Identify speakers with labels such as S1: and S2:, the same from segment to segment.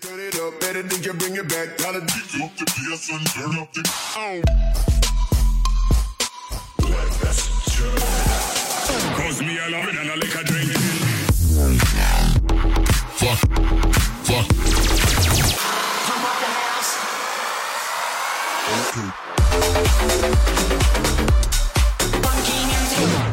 S1: turn it up, better than you bring it back. Up the and turn up the. Oh. Fuck. Fuck. Funky music.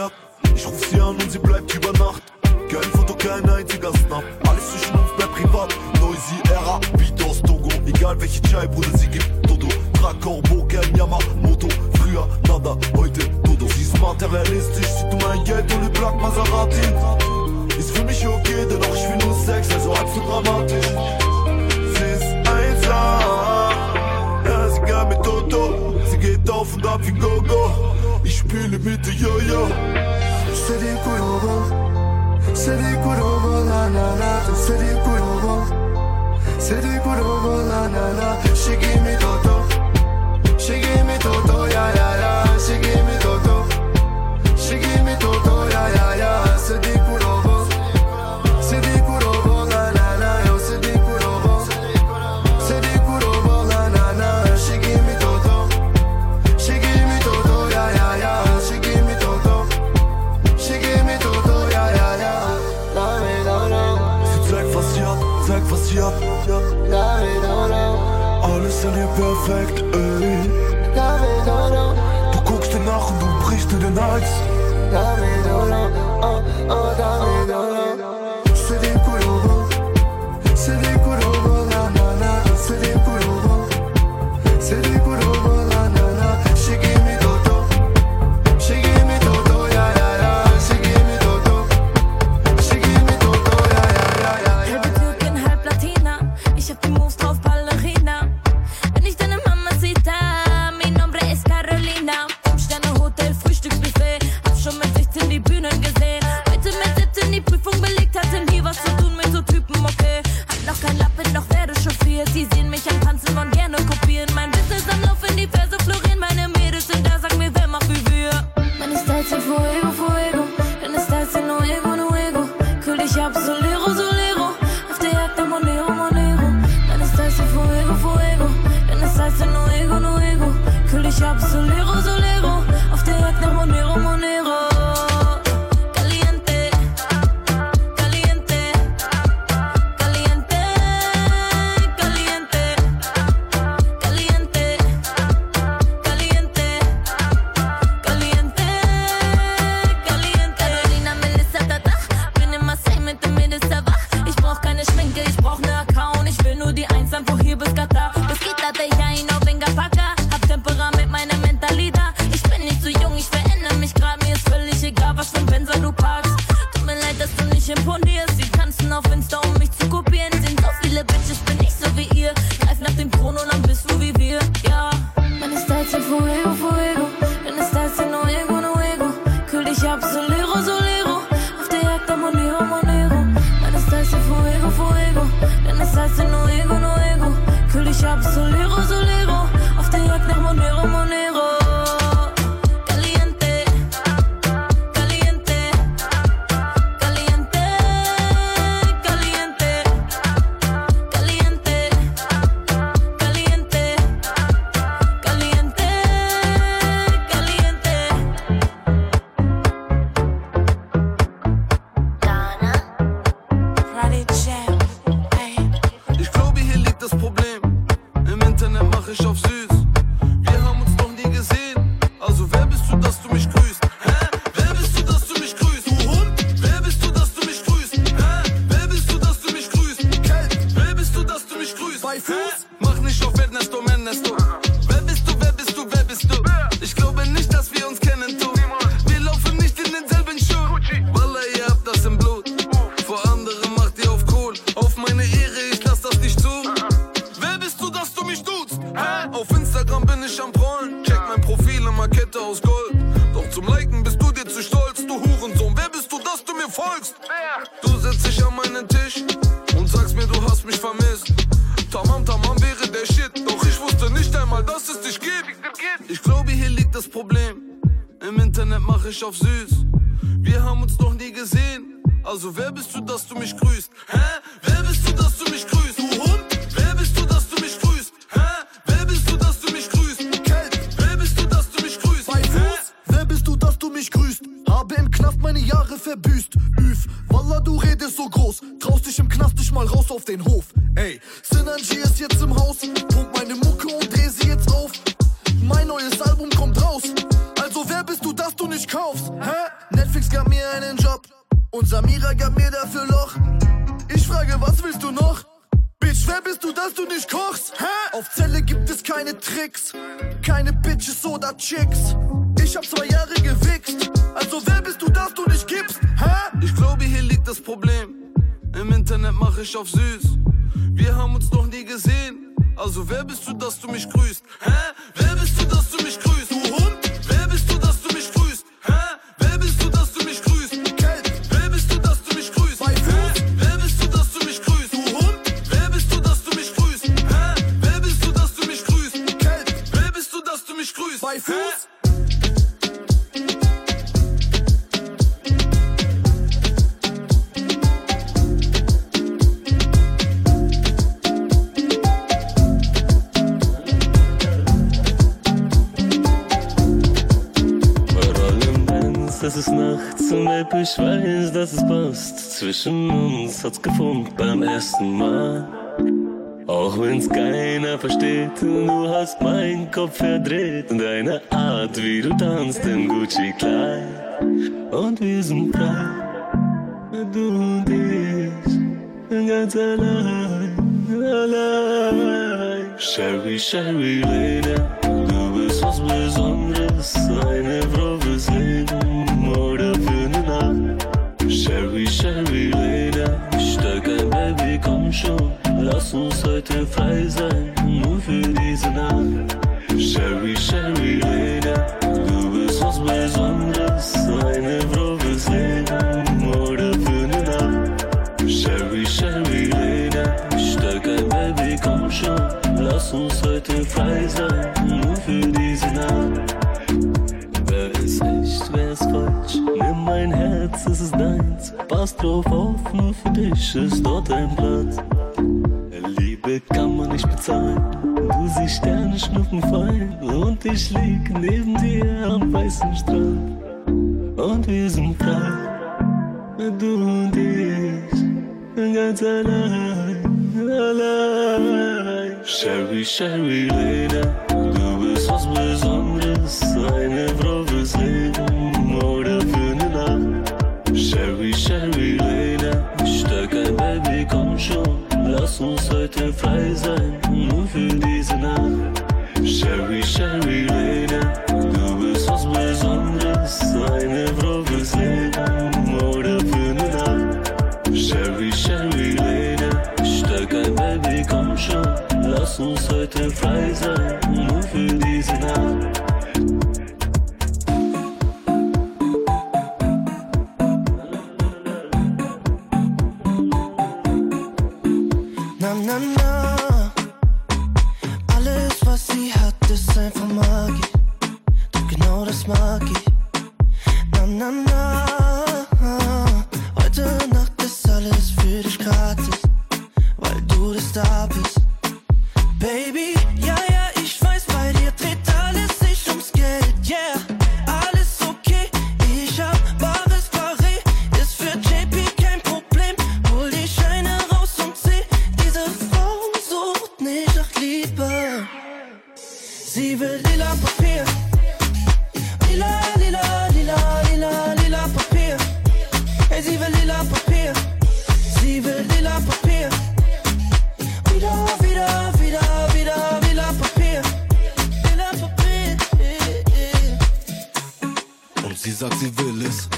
S2: up. City put over, city put over, la la la. She give me
S3: the Tamam tamam wäre der Shit, doch ich wusste nicht einmal, dass es dich gibt. Ich glaube, hier liegt das Problem. Im Internet mache ich auf süß. Wir haben uns noch nie gesehen. Also wer bist du, dass du mich grüßt? Hä? Wer bist du, dass du mich grüßt? Du Hund? Wer bist du, dass du mich grüßt? Hä? Wer bist du, dass du mich grüßt? Kelt? Wer bist du, dass du mich grüßt?
S4: Bei Fuß? Wer bist du, dass du mich grüßt? Habe im Knast meine Jahre verbüßt. Üf, Walla, du redest so groß. Traust dich im Knast nicht mal raus auf den Hof. Ey, Synergy ist jetzt im Haus, pump meine Mucke und dreh sie jetzt auf. Mein neues Album kommt raus. Also wer bist du, dass du nicht kaufst? Hä? Netflix gab mir einen Job und Samira gab mir dafür Loch. Ich frage, was willst du noch? Bitch, wer bist du, dass du nicht kochst? Hä? Auf Zelle gibt es keine Tricks, keine Bitches oder Chicks. Ich hab zwei Jahre gewichst, also wer bist du, dass du nicht gibst? Hä?
S3: Ich glaube, hier liegt das Problem. Im Internet mach ich auf süß. Wir haben uns noch nie gesehen. Also wer bist du, dass du mich grüßt? Hä? Wer bist du, dass du mich grüßt?
S5: Es nachts und App, ich weiß, dass es passt. Zwischen uns hat's gefunkt beim ersten Mal. Auch wenn's keiner versteht, du hast meinen Kopf verdreht. Und deine Art, wie du tanzt im Gucci-Kleid. Und wir sind frei, du und ich, ganz allein, allein. Sherry, Sherry, Lady, du bist was Besonderes, eine Frau fürs Leben heute frei sein, nur für diese Nacht. Sherry, Sherry, Lady, du bist was Besonderes, eine Frau fürs Leben oder für eine Nacht. Sherry, Sherry, Lady, steig ein Baby, komm schon, lass uns heute frei sein, nur für diese Nacht. Wer ist echt, wer ist falsch? Nimm mein Herz, es ist deins. Pass drauf auf, nur für dich ist dort ein Platz. Liebe kann man nicht bezahlen. Du siehst Sterne schnuppen fein. Und ich lieg neben dir am weißen Strand. Und wir sind frei. Du und ich. Ganz allein, allein. Sherry, Sherry, Lady. Du bist was Besonderes. Eine
S6: sagt, sie will es.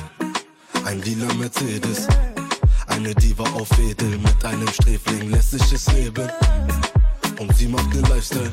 S6: Ein lila Mercedes. Eine Diva auf Edel. Mit einem Sträfling lässt sich es leben. Und sie mag den Lifestyle.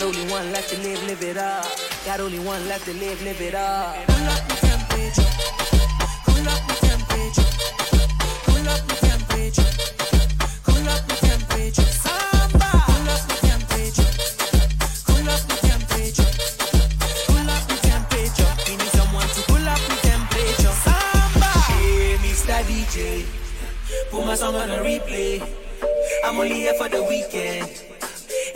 S7: Got only one life to live, live it up. Got only one life to live, live it up. Pull up my temperature. pull up my temperature. pull up my temperature. pull up my temperature. Samba. Pull up my temperature. pull up my temperature. pull up my temperature. We need someone to pull up my temperature. Samba. Hey, Mr. DJ, put my song on a replay. I'm only here for the weekend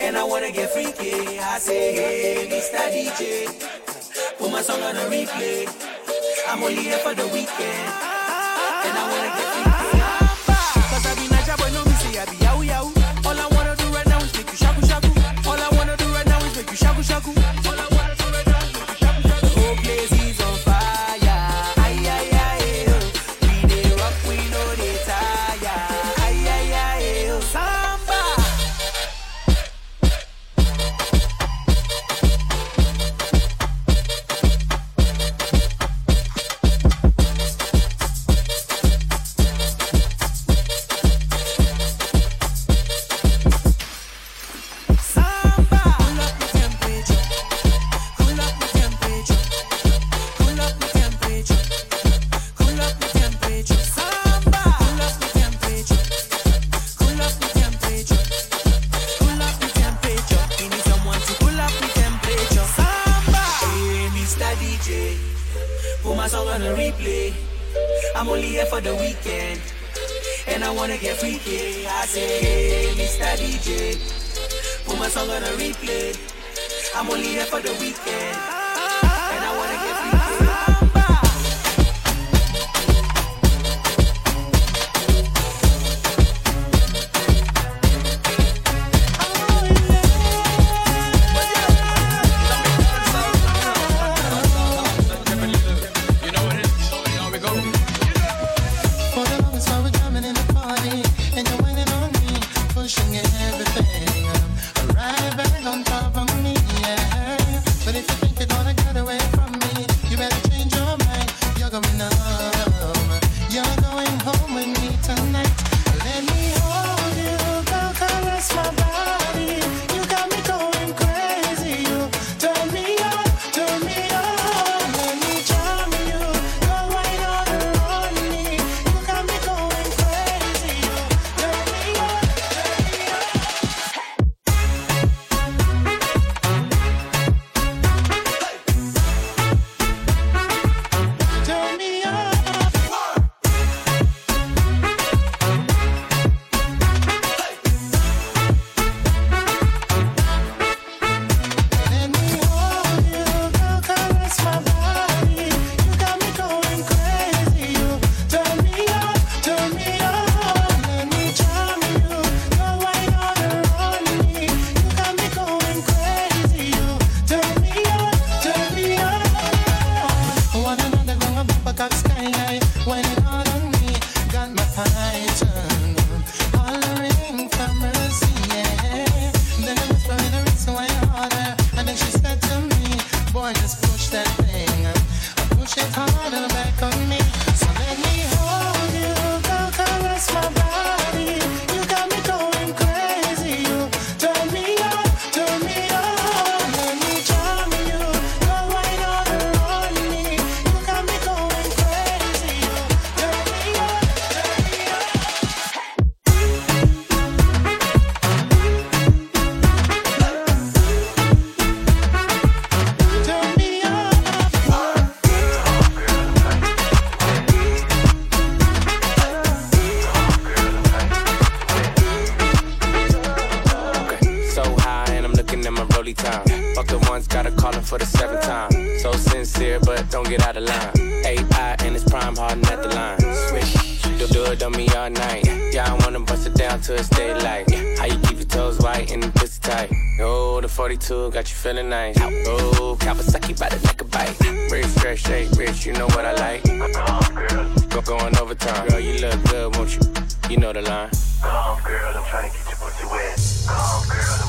S7: and I wanna get freaky. I say, hey, Mr. DJ, put my song on a replay. I'm only here for the weekend, and I wanna Put my song on a replay. I'm only here for the weekend.
S8: don't get out of line. AI and it's prime hardin' at the line. Swish, you'll do it on me all night. Yeah, I wanna bust it down till it's daylight. Yeah, how you keep your toes white and the pussy tight? Oh, the 42 got you feeling nice. Oh, Kawasaki by the neck a bite. Rich, fresh, shake, rich, you know what I like. Go going overtime. Girl, you look good, won't you? You know the line.
S9: Come, girl, I'm trying to get your pussy wet. Come, girl.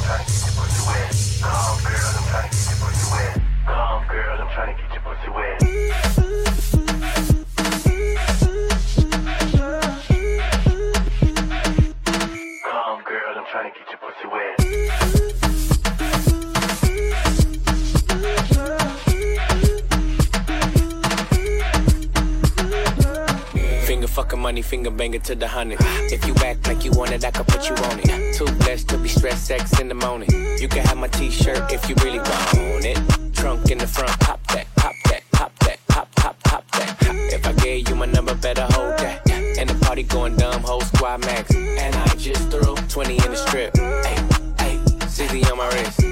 S8: Money, finger banger to the hundred. If you act like you want it, I can put you on it. Too blessed to be stressed, sex in the morning. You can have my t-shirt if you really want it. Trunk in the front, pop that, pop that, pop that, pop, pop, pop that. If I gave you my number, better hold that. And the party going dumb, whole squad max. And I just threw 20 in the strip. Hey, hey, 60 on my wrist.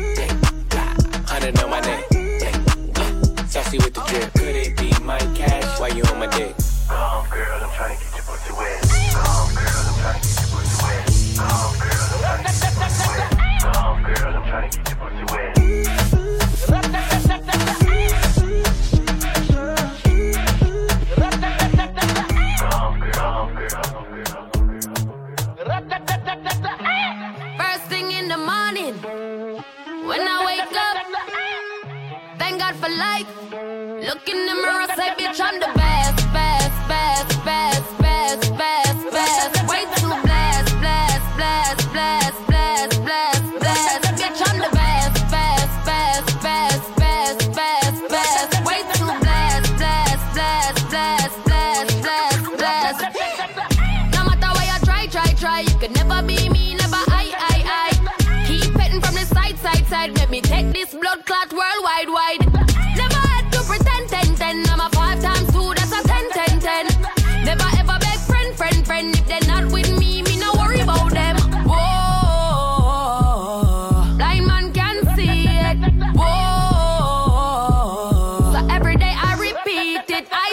S1: For life. Look in the mirror, say, bitch, I'm the best,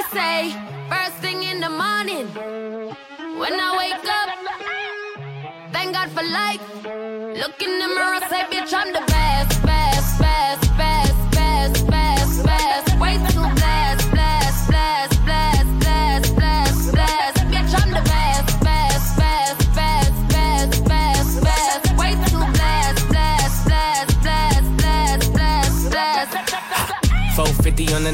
S1: say, first thing in the morning. When I wake up, thank God for life. Look in the mirror, say, bitch, I'm the best, best, best, best, best, best, best. Way too blessed, blessed, blessed, blessed, blessed, blessed, blessed. Bitch, I'm the best, best, best, best, best, best, best. Way too blessed, blessed, blessed, blessed, blessed, blessed, blessed.
S8: 450 on the